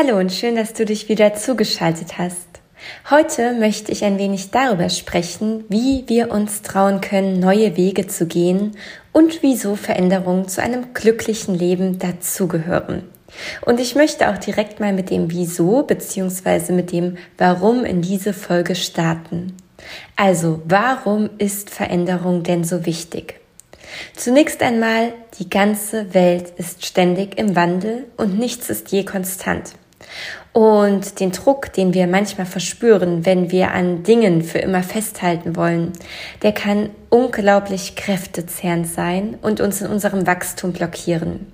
Hallo und schön, dass du dich wieder zugeschaltet hast. Heute möchte ich ein wenig darüber sprechen, wie wir uns trauen können, neue Wege zu gehen und wieso Veränderungen zu einem glücklichen Leben dazugehören. Und ich möchte auch direkt mal mit dem Wieso bzw. mit dem Warum in diese Folge starten. Also, warum ist Veränderung denn so wichtig? Zunächst einmal, die ganze Welt ist ständig im Wandel und nichts ist je konstant. Und den Druck, den wir manchmal verspüren, wenn wir an Dingen für immer festhalten wollen, der kann unglaublich kräftezehrend sein und uns in unserem Wachstum blockieren.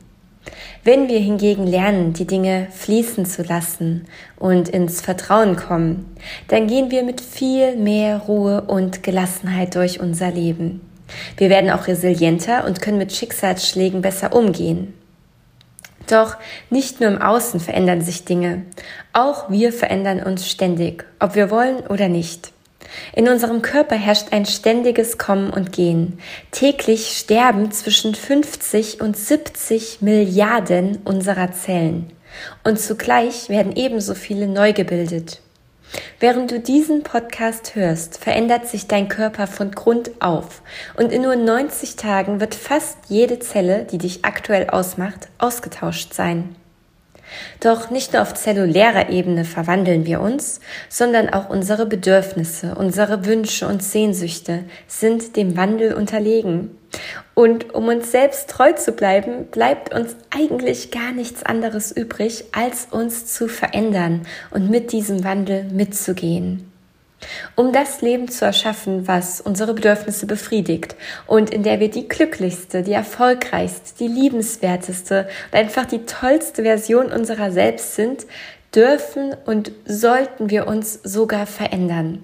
Wenn wir hingegen lernen, die Dinge fließen zu lassen und ins Vertrauen kommen, dann gehen wir mit viel mehr Ruhe und Gelassenheit durch unser Leben. Wir werden auch resilienter und können mit Schicksalsschlägen besser umgehen. Doch nicht nur im Außen verändern sich Dinge, auch wir verändern uns ständig, ob wir wollen oder nicht. In unserem Körper herrscht ein ständiges Kommen und Gehen. Täglich sterben zwischen 50 und 70 Milliarden unserer Zellen. Und zugleich werden ebenso viele neu gebildet. Während du diesen Podcast hörst, verändert sich dein Körper von Grund auf und in nur 90 Tagen wird fast jede Zelle, die dich aktuell ausmacht, ausgetauscht sein. Doch nicht nur auf zellulärer Ebene verwandeln wir uns, sondern auch unsere Bedürfnisse, unsere Wünsche und Sehnsüchte sind dem Wandel unterlegen. Und um uns selbst treu zu bleiben, bleibt uns eigentlich gar nichts anderes übrig, als uns zu verändern und mit diesem Wandel mitzugehen um das Leben zu erschaffen, was unsere Bedürfnisse befriedigt und in der wir die glücklichste, die erfolgreichste, die liebenswerteste und einfach die tollste Version unserer selbst sind, dürfen und sollten wir uns sogar verändern.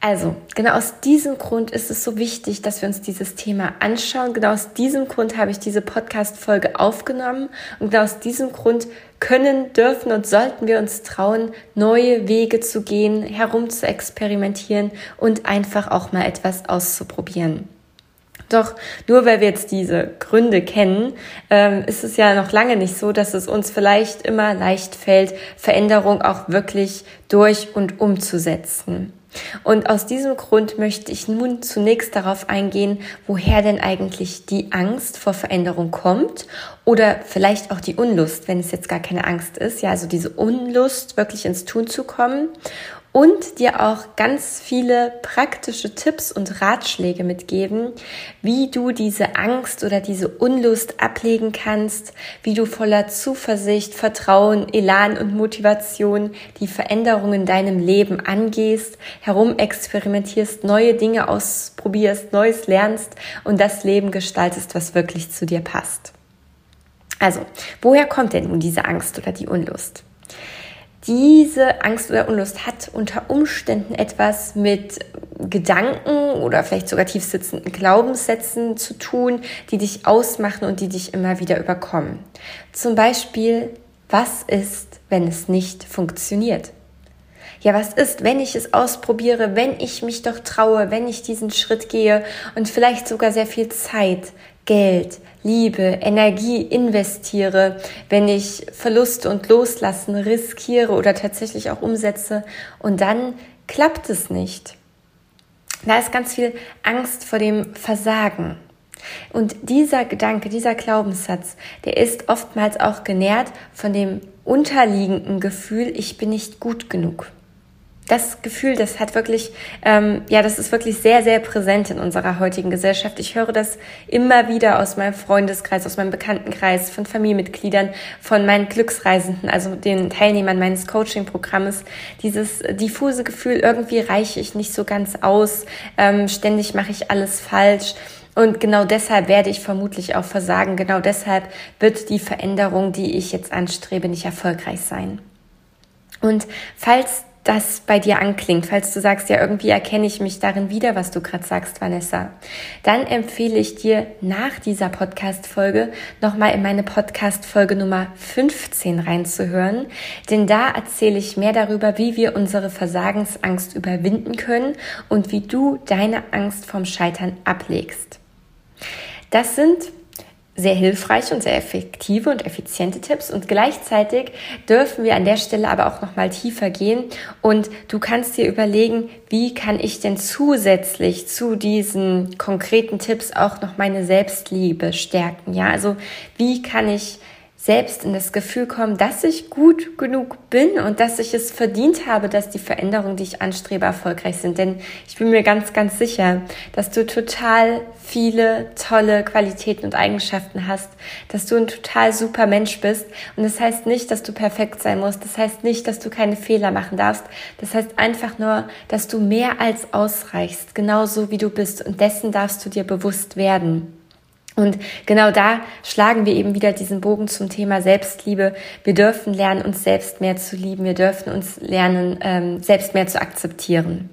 Also, genau aus diesem Grund ist es so wichtig, dass wir uns dieses Thema anschauen. Genau aus diesem Grund habe ich diese Podcast-Folge aufgenommen. Und genau aus diesem Grund können, dürfen und sollten wir uns trauen, neue Wege zu gehen, herum zu experimentieren und einfach auch mal etwas auszuprobieren. Doch nur weil wir jetzt diese Gründe kennen, ähm, ist es ja noch lange nicht so, dass es uns vielleicht immer leicht fällt, Veränderung auch wirklich durch und umzusetzen. Und aus diesem Grund möchte ich nun zunächst darauf eingehen, woher denn eigentlich die Angst vor Veränderung kommt oder vielleicht auch die Unlust, wenn es jetzt gar keine Angst ist, ja, also diese Unlust, wirklich ins Tun zu kommen und dir auch ganz viele praktische Tipps und Ratschläge mitgeben, wie du diese Angst oder diese Unlust ablegen kannst, wie du voller Zuversicht, Vertrauen, Elan und Motivation die Veränderungen in deinem Leben angehst, herumexperimentierst, neue Dinge ausprobierst, Neues lernst und das Leben gestaltest, was wirklich zu dir passt. Also, woher kommt denn nun diese Angst oder die Unlust? Diese Angst oder Unlust hat unter Umständen etwas mit Gedanken oder vielleicht sogar tief sitzenden Glaubenssätzen zu tun, die dich ausmachen und die dich immer wieder überkommen. Zum Beispiel, was ist, wenn es nicht funktioniert? Ja, was ist, wenn ich es ausprobiere, wenn ich mich doch traue, wenn ich diesen Schritt gehe und vielleicht sogar sehr viel Zeit, Geld, Liebe, Energie investiere, wenn ich Verluste und Loslassen riskiere oder tatsächlich auch umsetze und dann klappt es nicht. Da ist ganz viel Angst vor dem Versagen. Und dieser Gedanke, dieser Glaubenssatz, der ist oftmals auch genährt von dem unterliegenden Gefühl, ich bin nicht gut genug. Das Gefühl, das hat wirklich, ähm, ja, das ist wirklich sehr, sehr präsent in unserer heutigen Gesellschaft. Ich höre das immer wieder aus meinem Freundeskreis, aus meinem Bekanntenkreis, von Familienmitgliedern, von meinen Glücksreisenden, also den Teilnehmern meines Coaching-Programmes. Dieses diffuse Gefühl, irgendwie reiche ich nicht so ganz aus, ähm, ständig mache ich alles falsch. Und genau deshalb werde ich vermutlich auch versagen. Genau deshalb wird die Veränderung, die ich jetzt anstrebe, nicht erfolgreich sein. Und falls das bei dir anklingt, falls du sagst, ja, irgendwie erkenne ich mich darin wieder, was du gerade sagst, Vanessa, dann empfehle ich dir nach dieser Podcast-Folge nochmal in meine Podcast-Folge Nummer 15 reinzuhören, denn da erzähle ich mehr darüber, wie wir unsere Versagensangst überwinden können und wie du deine Angst vom Scheitern ablegst. Das sind sehr hilfreiche und sehr effektive und effiziente Tipps und gleichzeitig dürfen wir an der Stelle aber auch noch mal tiefer gehen und du kannst dir überlegen, wie kann ich denn zusätzlich zu diesen konkreten Tipps auch noch meine Selbstliebe stärken? Ja, also wie kann ich selbst in das Gefühl kommen, dass ich gut genug bin und dass ich es verdient habe, dass die Veränderungen, die ich anstrebe, erfolgreich sind. Denn ich bin mir ganz, ganz sicher, dass du total viele tolle Qualitäten und Eigenschaften hast, dass du ein total super Mensch bist. Und das heißt nicht, dass du perfekt sein musst. Das heißt nicht, dass du keine Fehler machen darfst. Das heißt einfach nur, dass du mehr als ausreichst, genauso wie du bist. Und dessen darfst du dir bewusst werden. Und genau da schlagen wir eben wieder diesen Bogen zum Thema Selbstliebe. Wir dürfen lernen, uns selbst mehr zu lieben. Wir dürfen uns lernen, ähm, selbst mehr zu akzeptieren.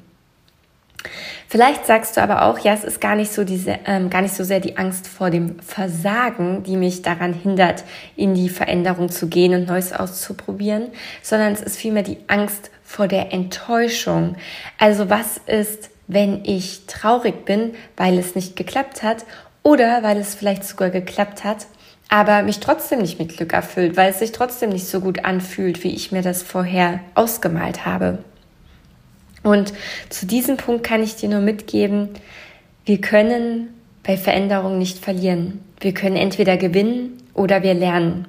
Vielleicht sagst du aber auch, ja, es ist gar nicht so diese, ähm, gar nicht so sehr die Angst vor dem Versagen, die mich daran hindert, in die Veränderung zu gehen und Neues auszuprobieren, sondern es ist vielmehr die Angst vor der Enttäuschung. Also was ist, wenn ich traurig bin, weil es nicht geklappt hat oder weil es vielleicht sogar geklappt hat, aber mich trotzdem nicht mit Glück erfüllt, weil es sich trotzdem nicht so gut anfühlt, wie ich mir das vorher ausgemalt habe. Und zu diesem Punkt kann ich dir nur mitgeben, wir können bei Veränderungen nicht verlieren. Wir können entweder gewinnen oder wir lernen.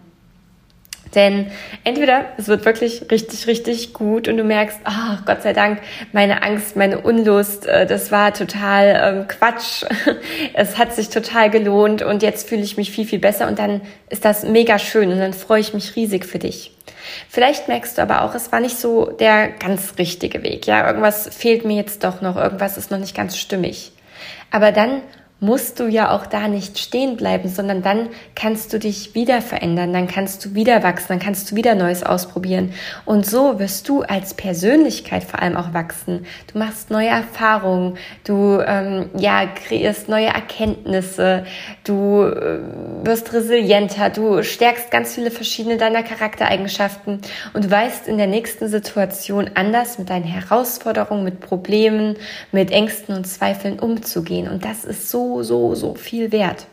Denn entweder es wird wirklich richtig, richtig gut und du merkst, ach oh, Gott sei Dank, meine Angst, meine Unlust, äh, das war total ähm, Quatsch. es hat sich total gelohnt und jetzt fühle ich mich viel, viel besser und dann ist das mega schön und dann freue ich mich riesig für dich. Vielleicht merkst du aber auch, es war nicht so der ganz richtige Weg. Ja, irgendwas fehlt mir jetzt doch noch, irgendwas ist noch nicht ganz stimmig. Aber dann musst du ja auch da nicht stehen bleiben, sondern dann kannst du dich wieder verändern, dann kannst du wieder wachsen, dann kannst du wieder Neues ausprobieren. Und so wirst du als Persönlichkeit vor allem auch wachsen. Du machst neue Erfahrungen, du ähm, ja kreierst neue Erkenntnisse, du äh, wirst resilienter, du stärkst ganz viele verschiedene deiner Charaktereigenschaften und weißt in der nächsten Situation anders mit deinen Herausforderungen, mit Problemen, mit Ängsten und Zweifeln umzugehen. Und das ist so so, so, viel wert.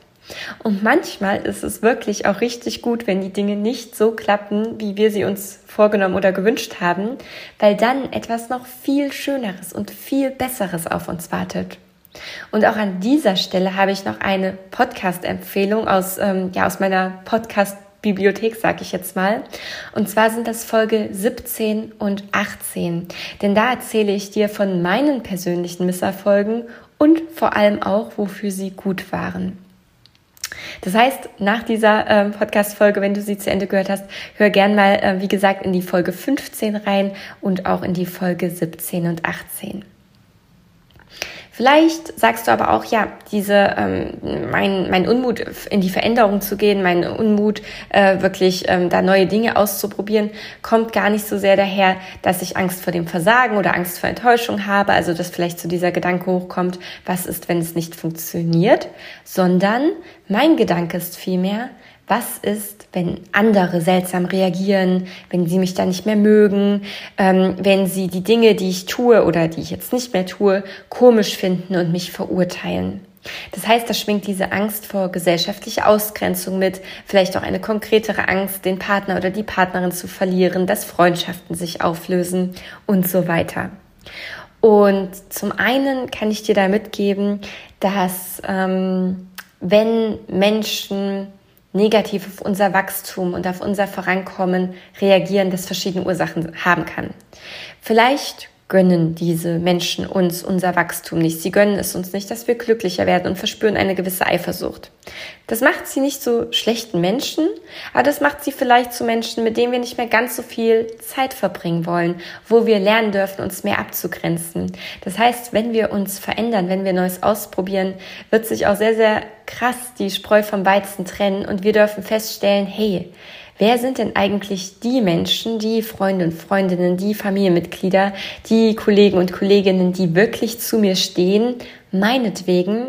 Und manchmal ist es wirklich auch richtig gut, wenn die Dinge nicht so klappen, wie wir sie uns vorgenommen oder gewünscht haben, weil dann etwas noch viel Schöneres und viel Besseres auf uns wartet. Und auch an dieser Stelle habe ich noch eine Podcast-Empfehlung aus, ähm, ja, aus meiner Podcast- Bibliothek, sag ich jetzt mal. Und zwar sind das Folge 17 und 18. Denn da erzähle ich dir von meinen persönlichen Misserfolgen und vor allem auch, wofür sie gut waren. Das heißt, nach dieser äh, Podcast-Folge, wenn du sie zu Ende gehört hast, hör gern mal, äh, wie gesagt, in die Folge 15 rein und auch in die Folge 17 und 18. Vielleicht sagst du aber auch, ja, diese, ähm, mein, mein Unmut in die Veränderung zu gehen, mein Unmut, äh, wirklich ähm, da neue Dinge auszuprobieren, kommt gar nicht so sehr daher, dass ich Angst vor dem Versagen oder Angst vor Enttäuschung habe, also dass vielleicht zu so dieser Gedanke hochkommt, was ist, wenn es nicht funktioniert, sondern mein Gedanke ist vielmehr, was ist, wenn andere seltsam reagieren, wenn sie mich dann nicht mehr mögen, ähm, wenn sie die Dinge, die ich tue oder die ich jetzt nicht mehr tue, komisch finden und mich verurteilen. Das heißt, da schwingt diese Angst vor gesellschaftlicher Ausgrenzung mit, vielleicht auch eine konkretere Angst, den Partner oder die Partnerin zu verlieren, dass Freundschaften sich auflösen und so weiter. Und zum einen kann ich dir da mitgeben, dass ähm, wenn Menschen negativ auf unser Wachstum und auf unser Vorankommen reagieren, das verschiedene Ursachen haben kann. Vielleicht gönnen diese Menschen uns unser Wachstum nicht. Sie gönnen es uns nicht, dass wir glücklicher werden und verspüren eine gewisse Eifersucht. Das macht sie nicht zu schlechten Menschen, aber das macht sie vielleicht zu Menschen, mit denen wir nicht mehr ganz so viel Zeit verbringen wollen, wo wir lernen dürfen, uns mehr abzugrenzen. Das heißt, wenn wir uns verändern, wenn wir Neues ausprobieren, wird sich auch sehr, sehr krass die Spreu vom Weizen trennen und wir dürfen feststellen, hey, wer sind denn eigentlich die Menschen, die Freunde und Freundinnen, die Familienmitglieder, die Kollegen und Kolleginnen, die wirklich zu mir stehen, meinetwegen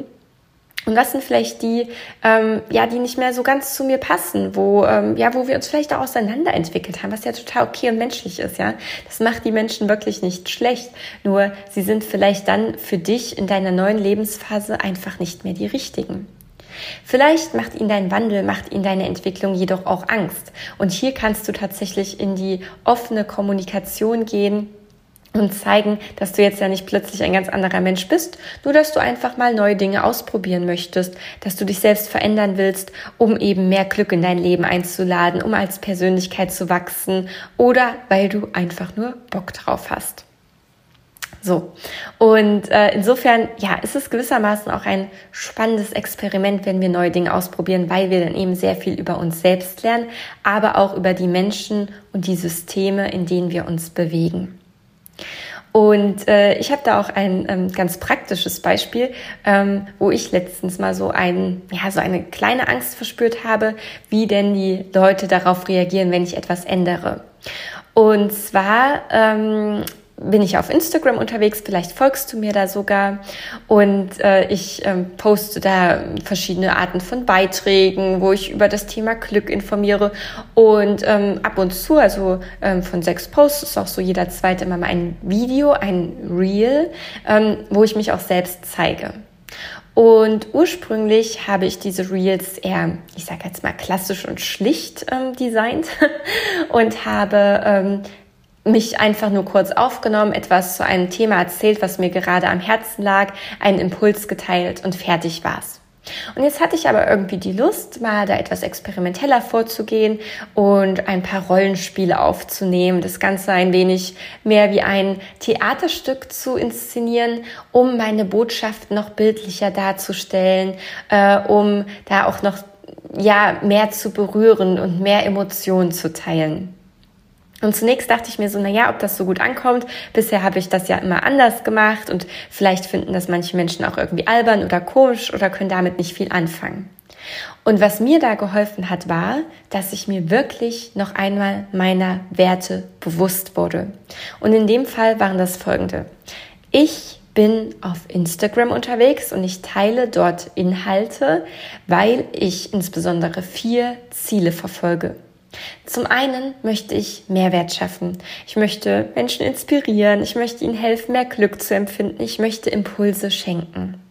und was sind vielleicht die, ähm, ja, die nicht mehr so ganz zu mir passen, wo, ähm, ja, wo wir uns vielleicht auch auseinanderentwickelt haben, was ja total okay und menschlich ist, ja. Das macht die Menschen wirklich nicht schlecht. Nur sie sind vielleicht dann für dich in deiner neuen Lebensphase einfach nicht mehr die richtigen. Vielleicht macht ihn dein Wandel, macht ihn deine Entwicklung jedoch auch Angst. Und hier kannst du tatsächlich in die offene Kommunikation gehen und zeigen, dass du jetzt ja nicht plötzlich ein ganz anderer Mensch bist, nur dass du einfach mal neue Dinge ausprobieren möchtest, dass du dich selbst verändern willst, um eben mehr Glück in dein Leben einzuladen, um als Persönlichkeit zu wachsen oder weil du einfach nur Bock drauf hast. So. Und äh, insofern, ja, ist es gewissermaßen auch ein spannendes Experiment, wenn wir neue Dinge ausprobieren, weil wir dann eben sehr viel über uns selbst lernen, aber auch über die Menschen und die Systeme, in denen wir uns bewegen. Und äh, ich habe da auch ein ähm, ganz praktisches Beispiel, ähm, wo ich letztens mal so ein, ja, so eine kleine Angst verspürt habe, wie denn die Leute darauf reagieren, wenn ich etwas ändere. Und zwar ähm, bin ich auf Instagram unterwegs, vielleicht folgst du mir da sogar und äh, ich ähm, poste da verschiedene Arten von Beiträgen, wo ich über das Thema Glück informiere und ähm, ab und zu, also ähm, von sechs Posts ist auch so jeder zweite immer mal ein Video, ein Reel, ähm, wo ich mich auch selbst zeige. Und ursprünglich habe ich diese Reels eher, ich sage jetzt mal, klassisch und schlicht ähm, designt und habe ähm, mich einfach nur kurz aufgenommen, etwas zu einem Thema erzählt, was mir gerade am Herzen lag, einen Impuls geteilt und fertig war's. Und jetzt hatte ich aber irgendwie die Lust, mal da etwas experimenteller vorzugehen und ein paar Rollenspiele aufzunehmen, das Ganze ein wenig mehr wie ein Theaterstück zu inszenieren, um meine Botschaft noch bildlicher darzustellen, äh, um da auch noch ja mehr zu berühren und mehr Emotionen zu teilen. Und zunächst dachte ich mir so, na ja, ob das so gut ankommt. Bisher habe ich das ja immer anders gemacht und vielleicht finden das manche Menschen auch irgendwie albern oder komisch oder können damit nicht viel anfangen. Und was mir da geholfen hat, war, dass ich mir wirklich noch einmal meiner Werte bewusst wurde. Und in dem Fall waren das folgende. Ich bin auf Instagram unterwegs und ich teile dort Inhalte, weil ich insbesondere vier Ziele verfolge. Zum einen möchte ich Mehrwert schaffen. Ich möchte Menschen inspirieren. Ich möchte ihnen helfen, mehr Glück zu empfinden. Ich möchte Impulse schenken.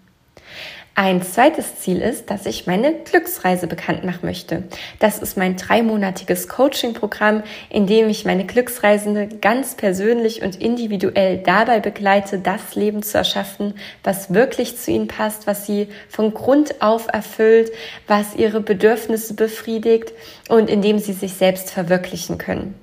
Ein zweites Ziel ist, dass ich meine Glücksreise bekannt machen möchte. Das ist mein dreimonatiges Coaching-Programm, in dem ich meine Glücksreisende ganz persönlich und individuell dabei begleite, das Leben zu erschaffen, was wirklich zu ihnen passt, was sie von Grund auf erfüllt, was ihre Bedürfnisse befriedigt und in dem sie sich selbst verwirklichen können.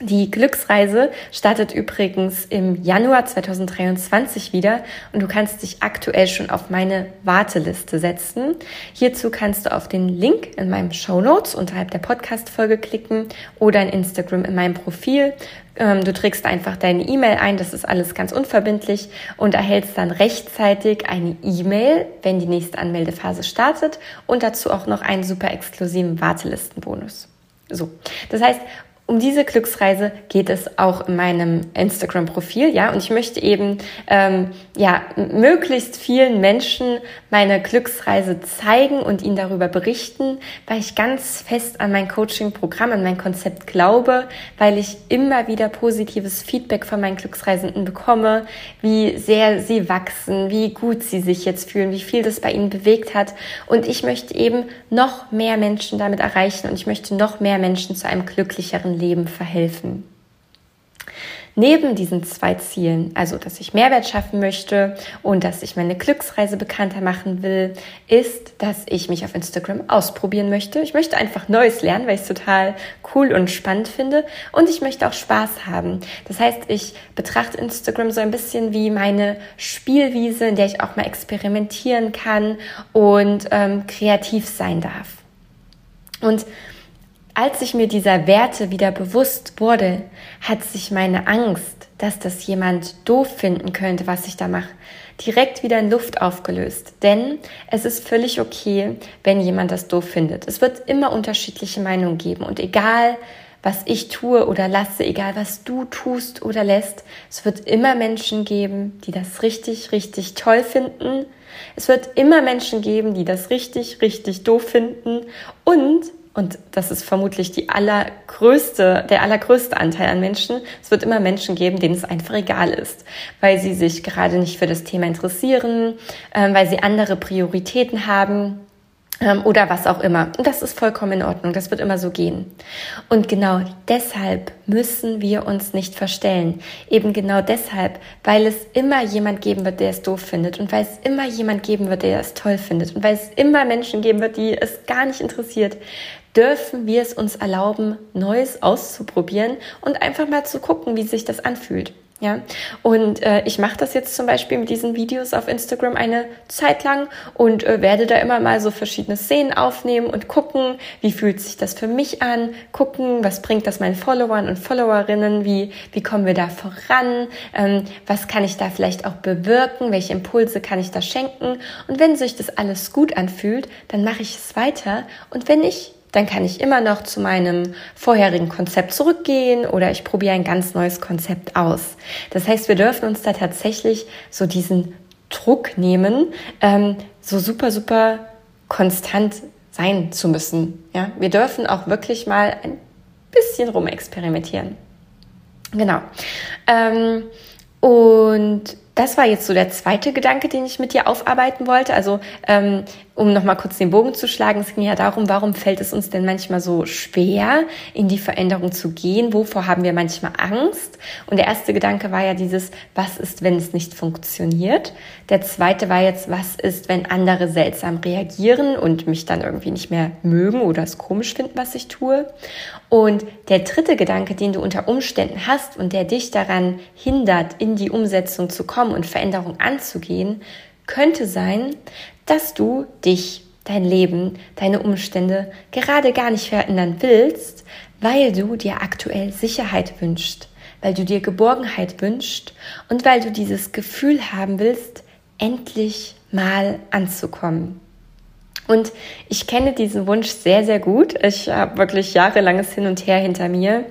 Die Glücksreise startet übrigens im Januar 2023 wieder und du kannst dich aktuell schon auf meine Warteliste setzen. Hierzu kannst du auf den Link in meinem Show Notes unterhalb der Podcast-Folge klicken oder in Instagram in meinem Profil. Ähm, du trägst einfach deine E-Mail ein, das ist alles ganz unverbindlich und erhältst dann rechtzeitig eine E-Mail, wenn die nächste Anmeldephase startet und dazu auch noch einen super exklusiven Wartelistenbonus. So, das heißt, um diese Glücksreise geht es auch in meinem Instagram-Profil, ja. Und ich möchte eben ähm, ja möglichst vielen Menschen meine Glücksreise zeigen und ihnen darüber berichten, weil ich ganz fest an mein Coaching-Programm, an mein Konzept glaube, weil ich immer wieder positives Feedback von meinen Glücksreisenden bekomme, wie sehr sie wachsen, wie gut sie sich jetzt fühlen, wie viel das bei ihnen bewegt hat. Und ich möchte eben noch mehr Menschen damit erreichen und ich möchte noch mehr Menschen zu einem glücklicheren Leben verhelfen. Neben diesen zwei Zielen, also dass ich Mehrwert schaffen möchte und dass ich meine Glücksreise bekannter machen will, ist, dass ich mich auf Instagram ausprobieren möchte. Ich möchte einfach Neues lernen, weil ich es total cool und spannend finde und ich möchte auch Spaß haben. Das heißt, ich betrachte Instagram so ein bisschen wie meine Spielwiese, in der ich auch mal experimentieren kann und ähm, kreativ sein darf. Und als ich mir dieser Werte wieder bewusst wurde, hat sich meine Angst, dass das jemand doof finden könnte, was ich da mache, direkt wieder in Luft aufgelöst. Denn es ist völlig okay, wenn jemand das doof findet. Es wird immer unterschiedliche Meinungen geben und egal, was ich tue oder lasse, egal was du tust oder lässt, es wird immer Menschen geben, die das richtig, richtig toll finden. Es wird immer Menschen geben, die das richtig, richtig doof finden. Und und das ist vermutlich die allergrößte, der allergrößte Anteil an Menschen. Es wird immer Menschen geben, denen es einfach egal ist, weil sie sich gerade nicht für das Thema interessieren, ähm, weil sie andere Prioritäten haben oder was auch immer. Und das ist vollkommen in Ordnung. Das wird immer so gehen. Und genau deshalb müssen wir uns nicht verstellen. Eben genau deshalb, weil es immer jemand geben wird, der es doof findet und weil es immer jemand geben wird, der es toll findet und weil es immer Menschen geben wird, die es gar nicht interessiert, dürfen wir es uns erlauben, Neues auszuprobieren und einfach mal zu gucken, wie sich das anfühlt. Ja, und äh, ich mache das jetzt zum Beispiel mit diesen Videos auf Instagram eine Zeit lang und äh, werde da immer mal so verschiedene Szenen aufnehmen und gucken, wie fühlt sich das für mich an, gucken, was bringt das meinen Followern und Followerinnen, wie, wie kommen wir da voran, ähm, was kann ich da vielleicht auch bewirken, welche Impulse kann ich da schenken. Und wenn sich das alles gut anfühlt, dann mache ich es weiter. Und wenn nicht, dann kann ich immer noch zu meinem vorherigen Konzept zurückgehen oder ich probiere ein ganz neues Konzept aus. Das heißt, wir dürfen uns da tatsächlich so diesen Druck nehmen, ähm, so super, super konstant sein zu müssen. Ja, wir dürfen auch wirklich mal ein bisschen rumexperimentieren. Genau. Ähm, und das war jetzt so der zweite Gedanke, den ich mit dir aufarbeiten wollte. Also ähm, um nochmal kurz den Bogen zu schlagen, es ging ja darum, warum fällt es uns denn manchmal so schwer, in die Veränderung zu gehen? Wovor haben wir manchmal Angst? Und der erste Gedanke war ja dieses, was ist, wenn es nicht funktioniert? Der zweite war jetzt, was ist, wenn andere seltsam reagieren und mich dann irgendwie nicht mehr mögen oder es komisch finden, was ich tue? Und der dritte Gedanke, den du unter Umständen hast und der dich daran hindert, in die Umsetzung zu kommen, und Veränderung anzugehen, könnte sein, dass du dich, dein Leben, deine Umstände gerade gar nicht verändern willst, weil du dir aktuell Sicherheit wünschst, weil du dir Geborgenheit wünschst und weil du dieses Gefühl haben willst, endlich mal anzukommen. Und ich kenne diesen Wunsch sehr, sehr gut. Ich habe wirklich jahrelanges Hin und Her hinter mir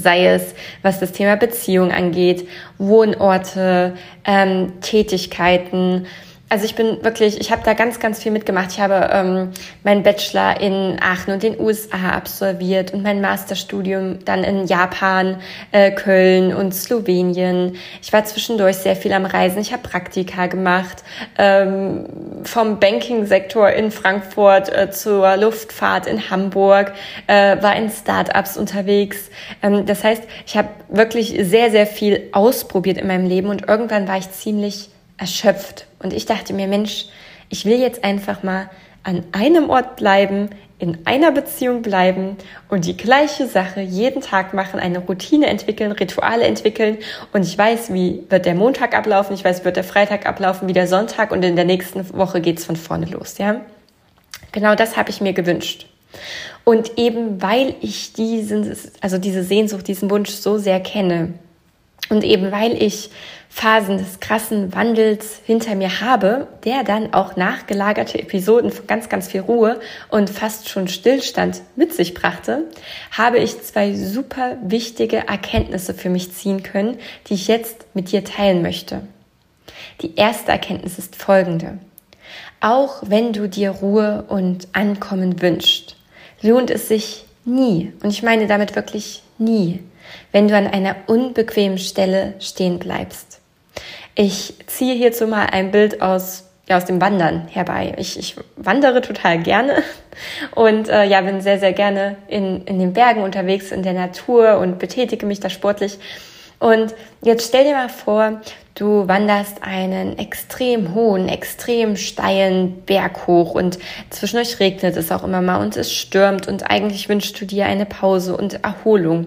sei es was das Thema Beziehung angeht, Wohnorte, ähm, Tätigkeiten, also ich bin wirklich, ich habe da ganz, ganz viel mitgemacht. Ich habe ähm, meinen Bachelor in Aachen und den USA absolviert und mein Masterstudium dann in Japan, äh, Köln und Slowenien. Ich war zwischendurch sehr viel am Reisen. Ich habe Praktika gemacht, ähm, vom Banking-Sektor in Frankfurt äh, zur Luftfahrt in Hamburg, äh, war in Startups unterwegs. Ähm, das heißt, ich habe wirklich sehr, sehr viel ausprobiert in meinem Leben und irgendwann war ich ziemlich erschöpft. Und ich dachte mir, Mensch, ich will jetzt einfach mal an einem Ort bleiben, in einer Beziehung bleiben und die gleiche Sache jeden Tag machen, eine Routine entwickeln, Rituale entwickeln und ich weiß, wie wird der Montag ablaufen, ich weiß, wie wird der Freitag ablaufen, wie der Sonntag und in der nächsten Woche geht's von vorne los, ja? Genau das habe ich mir gewünscht. Und eben weil ich diesen, also diese Sehnsucht, diesen Wunsch so sehr kenne und eben weil ich Phasen des krassen Wandels hinter mir habe, der dann auch nachgelagerte Episoden von ganz, ganz viel Ruhe und fast schon Stillstand mit sich brachte, habe ich zwei super wichtige Erkenntnisse für mich ziehen können, die ich jetzt mit dir teilen möchte. Die erste Erkenntnis ist folgende. Auch wenn du dir Ruhe und Ankommen wünschst, lohnt es sich nie, und ich meine damit wirklich nie, wenn du an einer unbequemen Stelle stehen bleibst. Ich ziehe hierzu mal ein Bild aus, ja, aus dem Wandern herbei. Ich, ich wandere total gerne und äh, ja, bin sehr, sehr gerne in, in den Bergen unterwegs, in der Natur und betätige mich da sportlich. Und jetzt stell dir mal vor, du wanderst einen extrem hohen, extrem steilen Berg hoch und zwischendurch regnet es auch immer mal und es stürmt und eigentlich wünschst du dir eine Pause und Erholung.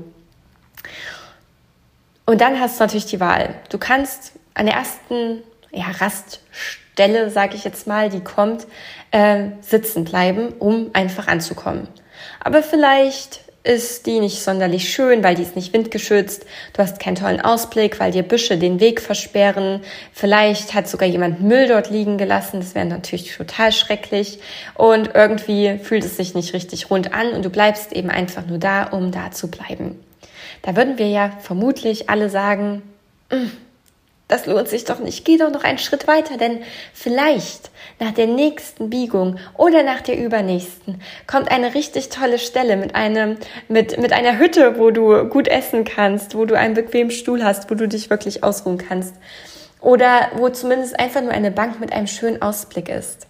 Und dann hast du natürlich die Wahl. Du kannst an der ersten ja, Raststelle, sage ich jetzt mal, die kommt, äh, sitzen bleiben, um einfach anzukommen. Aber vielleicht ist die nicht sonderlich schön, weil die ist nicht windgeschützt. Du hast keinen tollen Ausblick, weil dir Büsche den Weg versperren. Vielleicht hat sogar jemand Müll dort liegen gelassen. Das wäre natürlich total schrecklich. Und irgendwie fühlt es sich nicht richtig rund an und du bleibst eben einfach nur da, um da zu bleiben. Da würden wir ja vermutlich alle sagen, mm, das lohnt sich doch nicht. Geh doch noch einen Schritt weiter, denn vielleicht nach der nächsten Biegung oder nach der übernächsten kommt eine richtig tolle Stelle mit einem, mit, mit einer Hütte, wo du gut essen kannst, wo du einen bequemen Stuhl hast, wo du dich wirklich ausruhen kannst. Oder wo zumindest einfach nur eine Bank mit einem schönen Ausblick ist.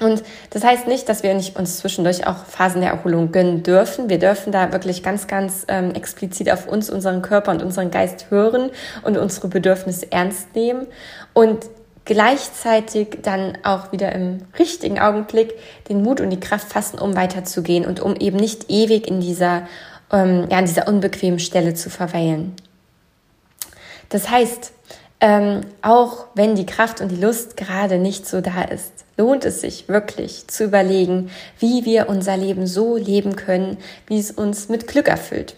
Und das heißt nicht, dass wir nicht uns zwischendurch auch Phasen der Erholung gönnen dürfen. Wir dürfen da wirklich ganz, ganz ähm, explizit auf uns, unseren Körper und unseren Geist hören und unsere Bedürfnisse ernst nehmen und gleichzeitig dann auch wieder im richtigen Augenblick den Mut und die Kraft fassen, um weiterzugehen und um eben nicht ewig in dieser, ähm, ja, an dieser unbequemen Stelle zu verweilen. Das heißt, ähm, auch wenn die Kraft und die Lust gerade nicht so da ist, lohnt es sich wirklich zu überlegen, wie wir unser Leben so leben können, wie es uns mit Glück erfüllt.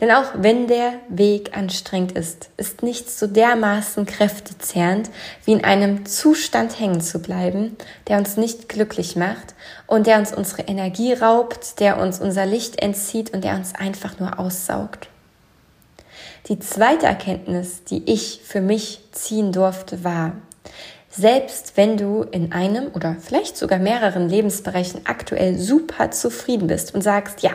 Denn auch wenn der Weg anstrengend ist, ist nichts so dermaßen kräftezehrend, wie in einem Zustand hängen zu bleiben, der uns nicht glücklich macht und der uns unsere Energie raubt, der uns unser Licht entzieht und der uns einfach nur aussaugt. Die zweite Erkenntnis, die ich für mich ziehen durfte, war, selbst wenn du in einem oder vielleicht sogar mehreren Lebensbereichen aktuell super zufrieden bist und sagst, ja,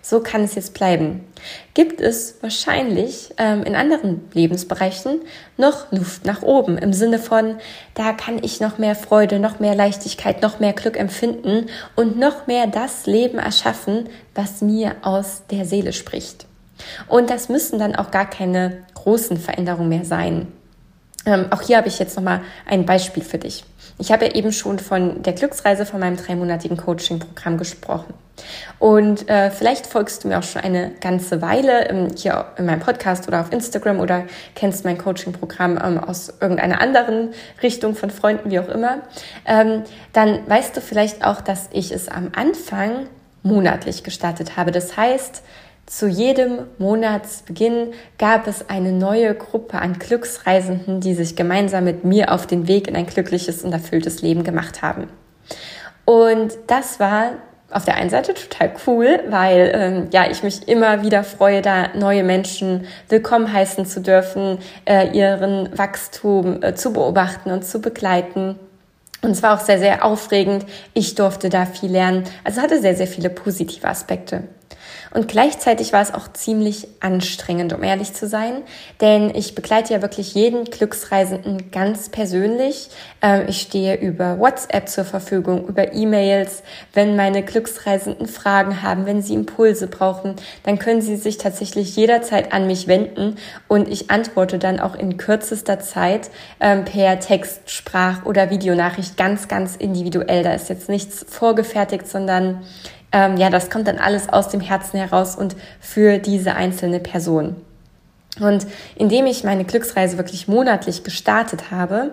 so kann es jetzt bleiben, gibt es wahrscheinlich ähm, in anderen Lebensbereichen noch Luft nach oben im Sinne von, da kann ich noch mehr Freude, noch mehr Leichtigkeit, noch mehr Glück empfinden und noch mehr das Leben erschaffen, was mir aus der Seele spricht. Und das müssen dann auch gar keine großen Veränderungen mehr sein. Ähm, auch hier habe ich jetzt nochmal ein Beispiel für dich. Ich habe ja eben schon von der Glücksreise von meinem dreimonatigen Coaching-Programm gesprochen. Und äh, vielleicht folgst du mir auch schon eine ganze Weile ähm, hier in meinem Podcast oder auf Instagram oder kennst mein Coaching-Programm ähm, aus irgendeiner anderen Richtung von Freunden, wie auch immer. Ähm, dann weißt du vielleicht auch, dass ich es am Anfang monatlich gestartet habe. Das heißt, zu jedem Monatsbeginn gab es eine neue Gruppe an Glücksreisenden, die sich gemeinsam mit mir auf den Weg in ein glückliches und erfülltes Leben gemacht haben. Und das war auf der einen Seite total cool, weil ähm, ja ich mich immer wieder freue, da neue Menschen willkommen heißen zu dürfen, äh, ihren Wachstum äh, zu beobachten und zu begleiten. Und es war auch sehr, sehr aufregend. Ich durfte da viel lernen. Also hatte sehr, sehr viele positive Aspekte. Und gleichzeitig war es auch ziemlich anstrengend, um ehrlich zu sein, denn ich begleite ja wirklich jeden Glücksreisenden ganz persönlich. Ähm, ich stehe über WhatsApp zur Verfügung, über E-Mails. Wenn meine Glücksreisenden Fragen haben, wenn sie Impulse brauchen, dann können sie sich tatsächlich jederzeit an mich wenden und ich antworte dann auch in kürzester Zeit ähm, per Text, Sprach- oder Videonachricht ganz, ganz individuell. Da ist jetzt nichts vorgefertigt, sondern ähm, ja, das kommt dann alles aus dem Herzen heraus und für diese einzelne Person. Und indem ich meine Glücksreise wirklich monatlich gestartet habe,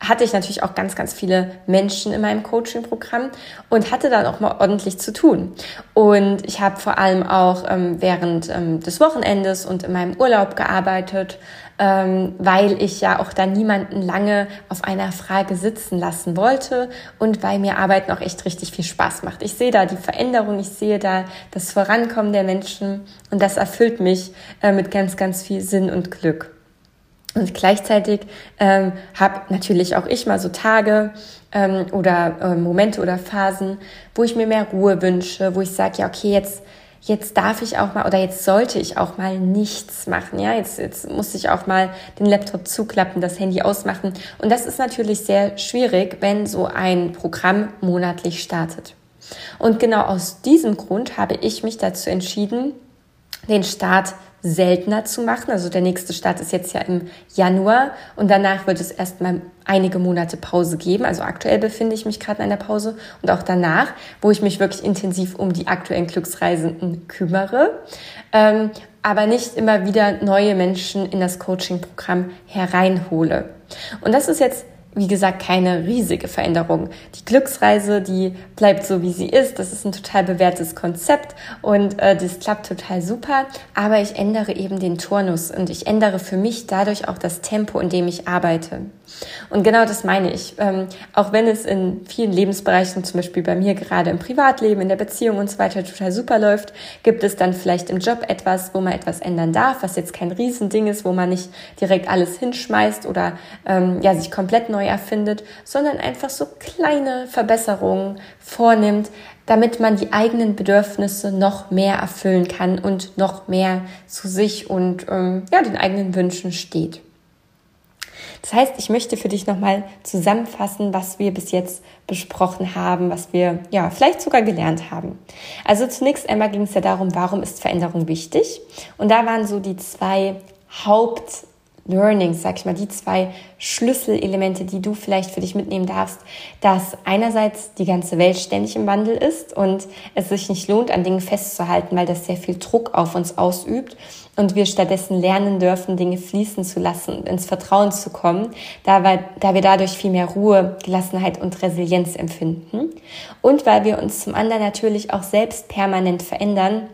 hatte ich natürlich auch ganz, ganz viele Menschen in meinem Coaching-Programm und hatte dann auch mal ordentlich zu tun. Und ich habe vor allem auch ähm, während ähm, des Wochenendes und in meinem Urlaub gearbeitet, ähm, weil ich ja auch da niemanden lange auf einer Frage sitzen lassen wollte und weil mir Arbeiten auch echt richtig viel Spaß macht. Ich sehe da die Veränderung, ich sehe da das Vorankommen der Menschen und das erfüllt mich äh, mit ganz, ganz viel Sinn und Glück. Und gleichzeitig ähm, habe natürlich auch ich mal so Tage ähm, oder äh, Momente oder Phasen, wo ich mir mehr Ruhe wünsche, wo ich sage, ja, okay, jetzt jetzt darf ich auch mal oder jetzt sollte ich auch mal nichts machen. Ja, jetzt, jetzt muss ich auch mal den Laptop zuklappen, das Handy ausmachen. Und das ist natürlich sehr schwierig, wenn so ein Programm monatlich startet. Und genau aus diesem Grund habe ich mich dazu entschieden, den Start seltener zu machen. Also der nächste Start ist jetzt ja im Januar und danach wird es erstmal einige Monate Pause geben. Also aktuell befinde ich mich gerade in einer Pause und auch danach, wo ich mich wirklich intensiv um die aktuellen Glücksreisenden kümmere. Ähm, aber nicht immer wieder neue Menschen in das Coaching-Programm hereinhole. Und das ist jetzt wie gesagt, keine riesige Veränderung. Die Glücksreise, die bleibt so, wie sie ist. Das ist ein total bewährtes Konzept und äh, das klappt total super. Aber ich ändere eben den Turnus und ich ändere für mich dadurch auch das Tempo, in dem ich arbeite. Und genau das meine ich. Ähm, auch wenn es in vielen Lebensbereichen, zum Beispiel bei mir gerade im Privatleben, in der Beziehung und so weiter total super läuft, gibt es dann vielleicht im Job etwas, wo man etwas ändern darf, was jetzt kein Riesending ist, wo man nicht direkt alles hinschmeißt oder ähm, ja sich komplett neu erfindet, sondern einfach so kleine Verbesserungen vornimmt, damit man die eigenen Bedürfnisse noch mehr erfüllen kann und noch mehr zu sich und ähm, ja den eigenen Wünschen steht. Das heißt, ich möchte für dich nochmal zusammenfassen, was wir bis jetzt besprochen haben, was wir ja vielleicht sogar gelernt haben. Also zunächst einmal ging es ja darum, warum ist Veränderung wichtig? Und da waren so die zwei Haupt Learnings, sag ich mal, die zwei Schlüsselelemente, die du vielleicht für dich mitnehmen darfst, dass einerseits die ganze Welt ständig im Wandel ist und es sich nicht lohnt, an Dingen festzuhalten, weil das sehr viel Druck auf uns ausübt und wir stattdessen lernen dürfen, Dinge fließen zu lassen und ins Vertrauen zu kommen, da wir, da wir dadurch viel mehr Ruhe, Gelassenheit und Resilienz empfinden und weil wir uns zum anderen natürlich auch selbst permanent verändern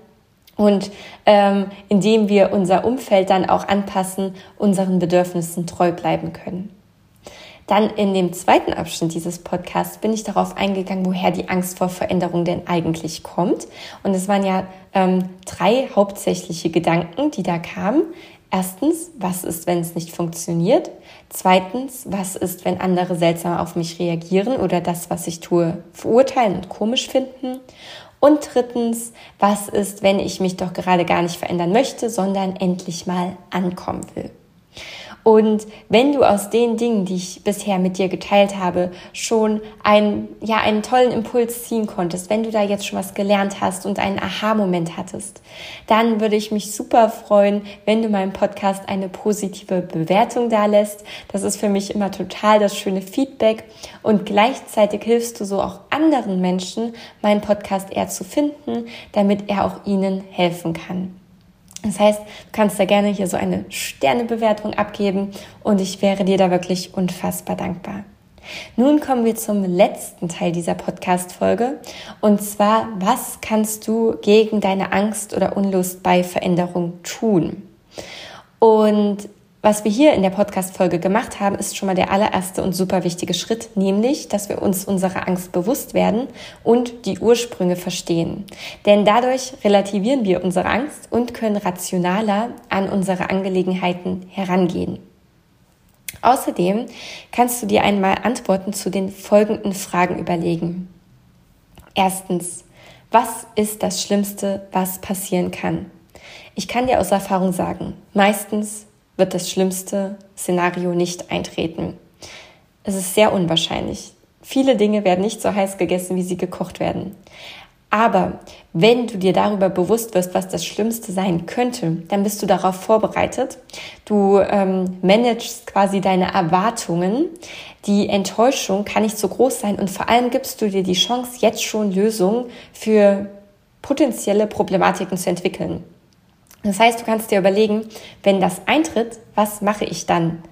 und ähm, indem wir unser Umfeld dann auch anpassen, unseren Bedürfnissen treu bleiben können. Dann in dem zweiten Abschnitt dieses Podcasts bin ich darauf eingegangen, woher die Angst vor Veränderung denn eigentlich kommt. Und es waren ja ähm, drei hauptsächliche Gedanken, die da kamen. Erstens, was ist, wenn es nicht funktioniert? Zweitens, was ist, wenn andere seltsam auf mich reagieren oder das, was ich tue, verurteilen und komisch finden? Und drittens, was ist, wenn ich mich doch gerade gar nicht verändern möchte, sondern endlich mal ankommen will? Und wenn du aus den Dingen, die ich bisher mit dir geteilt habe, schon einen, ja, einen tollen Impuls ziehen konntest, wenn du da jetzt schon was gelernt hast und einen Aha-Moment hattest, dann würde ich mich super freuen, wenn du meinem Podcast eine positive Bewertung da lässt. Das ist für mich immer total das schöne Feedback und gleichzeitig hilfst du so auch anderen Menschen, meinen Podcast eher zu finden, damit er auch ihnen helfen kann. Das heißt, du kannst da gerne hier so eine Sternebewertung abgeben und ich wäre dir da wirklich unfassbar dankbar. Nun kommen wir zum letzten Teil dieser Podcast-Folge und zwar, was kannst du gegen deine Angst oder Unlust bei Veränderung tun? Und was wir hier in der Podcast-Folge gemacht haben, ist schon mal der allererste und super wichtige Schritt, nämlich, dass wir uns unserer Angst bewusst werden und die Ursprünge verstehen. Denn dadurch relativieren wir unsere Angst und können rationaler an unsere Angelegenheiten herangehen. Außerdem kannst du dir einmal Antworten zu den folgenden Fragen überlegen. Erstens, was ist das Schlimmste, was passieren kann? Ich kann dir aus Erfahrung sagen, meistens wird das schlimmste Szenario nicht eintreten. Es ist sehr unwahrscheinlich. Viele Dinge werden nicht so heiß gegessen, wie sie gekocht werden. Aber wenn du dir darüber bewusst wirst, was das Schlimmste sein könnte, dann bist du darauf vorbereitet. Du ähm, managst quasi deine Erwartungen. Die Enttäuschung kann nicht so groß sein und vor allem gibst du dir die Chance, jetzt schon Lösungen für potenzielle Problematiken zu entwickeln. Das heißt, du kannst dir überlegen, wenn das eintritt, was mache ich dann?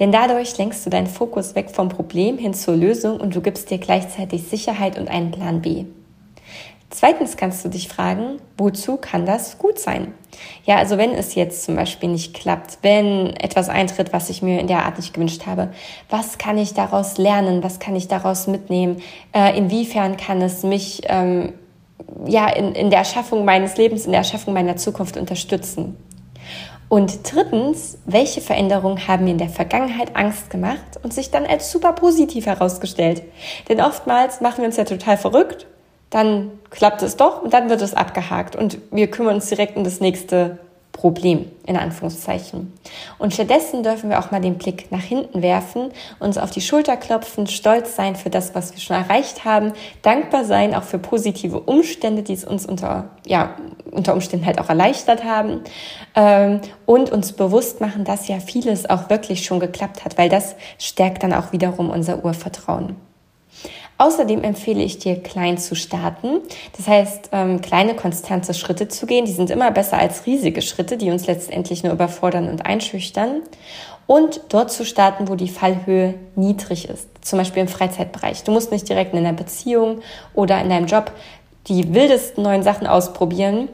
Denn dadurch lenkst du deinen Fokus weg vom Problem hin zur Lösung und du gibst dir gleichzeitig Sicherheit und einen Plan B. Zweitens kannst du dich fragen, wozu kann das gut sein? Ja, also wenn es jetzt zum Beispiel nicht klappt, wenn etwas eintritt, was ich mir in der Art nicht gewünscht habe, was kann ich daraus lernen? Was kann ich daraus mitnehmen? Äh, inwiefern kann es mich ähm, ja, in, in der Erschaffung meines Lebens, in der Erschaffung meiner Zukunft unterstützen? Und drittens, welche Veränderungen haben mir in der Vergangenheit Angst gemacht und sich dann als super positiv herausgestellt? Denn oftmals machen wir uns ja total verrückt, dann klappt es doch und dann wird es abgehakt und wir kümmern uns direkt um das nächste Problem, in Anführungszeichen. Und stattdessen dürfen wir auch mal den Blick nach hinten werfen, uns auf die Schulter klopfen, stolz sein für das, was wir schon erreicht haben, dankbar sein auch für positive Umstände, die es uns unter, ja, unter Umständen halt auch erleichtert haben ähm, und uns bewusst machen, dass ja vieles auch wirklich schon geklappt hat, weil das stärkt dann auch wiederum unser Urvertrauen. Außerdem empfehle ich dir, klein zu starten. Das heißt, ähm, kleine, konstante Schritte zu gehen. Die sind immer besser als riesige Schritte, die uns letztendlich nur überfordern und einschüchtern. Und dort zu starten, wo die Fallhöhe niedrig ist. Zum Beispiel im Freizeitbereich. Du musst nicht direkt in einer Beziehung oder in deinem Job die wildesten neuen Sachen ausprobieren,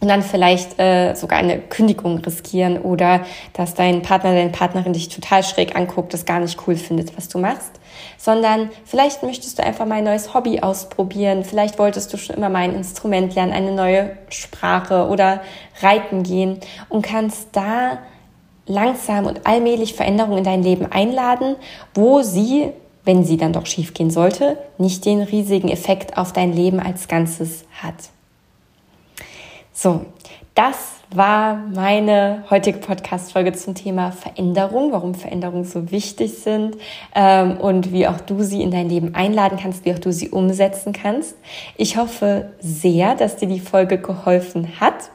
und dann vielleicht äh, sogar eine Kündigung riskieren oder dass dein Partner, deine Partnerin dich total schräg anguckt, das gar nicht cool findet, was du machst, sondern vielleicht möchtest du einfach mal ein neues Hobby ausprobieren, vielleicht wolltest du schon immer mal ein Instrument lernen, eine neue Sprache oder reiten gehen und kannst da langsam und allmählich Veränderungen in dein Leben einladen, wo sie, wenn sie dann doch schiefgehen sollte, nicht den riesigen Effekt auf dein Leben als Ganzes hat. So, das war meine heutige Podcast-Folge zum Thema Veränderung, warum Veränderungen so wichtig sind ähm, und wie auch du sie in dein Leben einladen kannst, wie auch du sie umsetzen kannst. Ich hoffe sehr, dass dir die Folge geholfen hat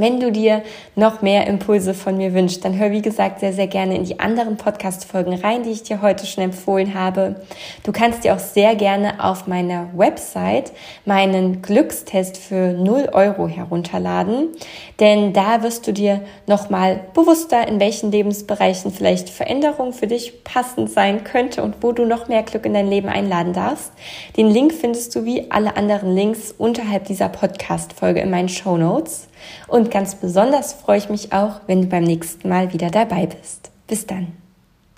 wenn du dir noch mehr Impulse von mir wünschst, dann hör wie gesagt sehr, sehr gerne in die anderen Podcast-Folgen rein, die ich dir heute schon empfohlen habe. Du kannst dir auch sehr gerne auf meiner Website meinen Glückstest für 0 Euro herunterladen, denn da wirst du dir nochmal bewusster, in welchen Lebensbereichen vielleicht Veränderung für dich passend sein könnte und wo du noch mehr Glück in dein Leben einladen darfst. Den Link findest du wie alle anderen Links unterhalb dieser Podcast-Folge in meinen Show Notes. Und ganz besonders freue ich mich auch, wenn du beim nächsten Mal wieder dabei bist. Bis dann.